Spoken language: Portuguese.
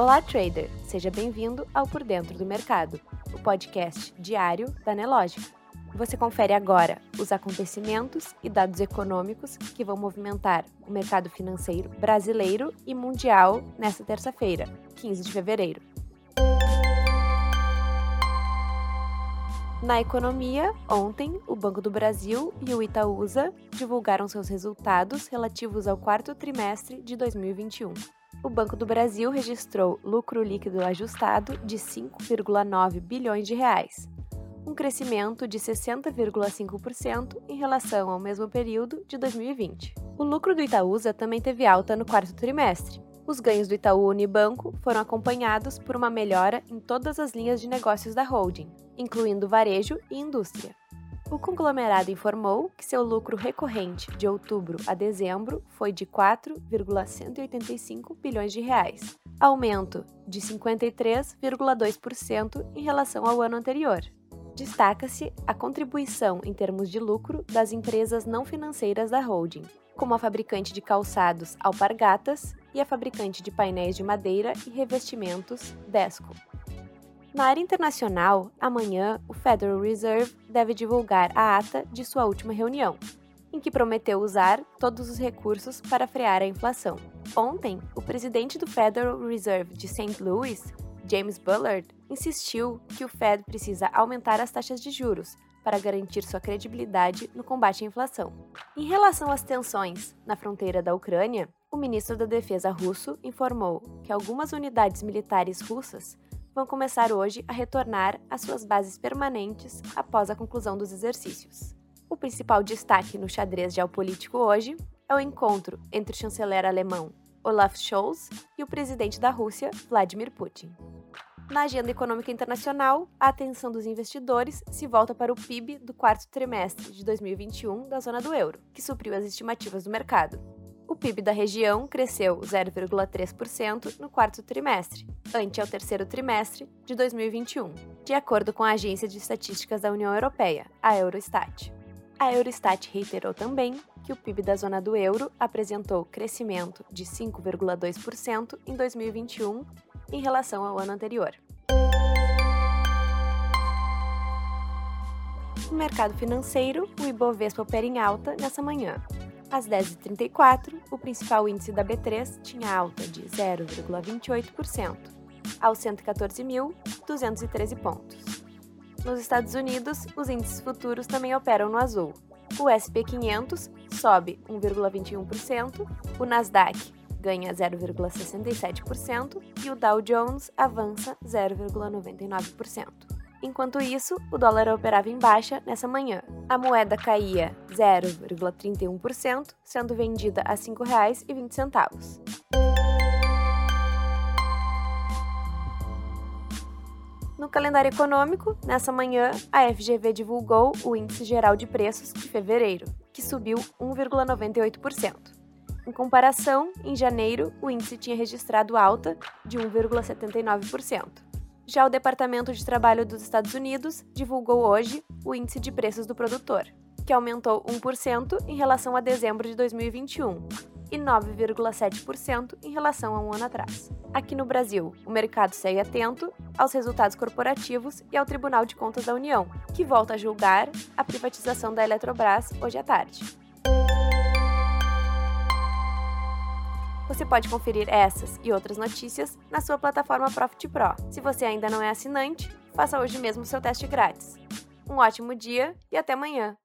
Olá, trader! Seja bem-vindo ao Por Dentro do Mercado, o podcast diário da Nelogica. Você confere agora os acontecimentos e dados econômicos que vão movimentar o mercado financeiro brasileiro e mundial nesta terça-feira, 15 de fevereiro. Na economia, ontem, o Banco do Brasil e o Itaúsa divulgaram seus resultados relativos ao quarto trimestre de 2021 o Banco do Brasil registrou lucro líquido ajustado de 5,9 bilhões de reais, um crescimento de 60,5% em relação ao mesmo período de 2020. O lucro do Itaúsa também teve alta no quarto trimestre. Os ganhos do Itaú Unibanco foram acompanhados por uma melhora em todas as linhas de negócios da holding, incluindo varejo e indústria. O conglomerado informou que seu lucro recorrente de outubro a dezembro foi de 4,185 bilhões de reais, aumento de 53,2% em relação ao ano anterior. Destaca-se a contribuição em termos de lucro das empresas não financeiras da holding, como a fabricante de calçados Alpargatas e a fabricante de painéis de madeira e revestimentos Desco. Na área internacional, amanhã o Federal Reserve deve divulgar a ata de sua última reunião, em que prometeu usar todos os recursos para frear a inflação. Ontem, o presidente do Federal Reserve de St. Louis, James Bullard, insistiu que o Fed precisa aumentar as taxas de juros para garantir sua credibilidade no combate à inflação. Em relação às tensões na fronteira da Ucrânia, o ministro da Defesa russo informou que algumas unidades militares russas vão começar hoje a retornar às suas bases permanentes após a conclusão dos exercícios. O principal destaque no xadrez geopolítico hoje é o encontro entre o chanceler alemão Olaf Scholz e o presidente da Rússia, Vladimir Putin. Na agenda econômica internacional, a atenção dos investidores se volta para o PIB do quarto trimestre de 2021 da zona do euro, que supriu as estimativas do mercado. O PIB da região cresceu 0,3% no quarto trimestre, ante ao terceiro trimestre de 2021, de acordo com a Agência de Estatísticas da União Europeia, a Eurostat. A Eurostat reiterou também que o PIB da zona do euro apresentou crescimento de 5,2% em 2021 em relação ao ano anterior. No mercado financeiro, o Ibovespa opera em alta nessa manhã, às 10h34, o principal índice da B3 tinha alta de 0,28%, aos 114.213 pontos. Nos Estados Unidos, os índices futuros também operam no azul. O SP 500 sobe 1,21%, o Nasdaq ganha 0,67% e o Dow Jones avança 0,99%. Enquanto isso, o dólar operava em baixa nessa manhã. A moeda caía 0,31%, sendo vendida a R$ 5,20. No calendário econômico, nessa manhã, a FGV divulgou o Índice Geral de Preços de fevereiro, que subiu 1,98%. Em comparação, em janeiro, o índice tinha registrado alta de 1,79%. Já o Departamento de Trabalho dos Estados Unidos divulgou hoje o índice de preços do produtor, que aumentou 1% em relação a dezembro de 2021 e 9,7% em relação a um ano atrás. Aqui no Brasil, o mercado segue atento aos resultados corporativos e ao Tribunal de Contas da União, que volta a julgar a privatização da Eletrobras hoje à tarde. Você pode conferir essas e outras notícias na sua plataforma Profit Pro. Se você ainda não é assinante, faça hoje mesmo seu teste grátis. Um ótimo dia e até amanhã!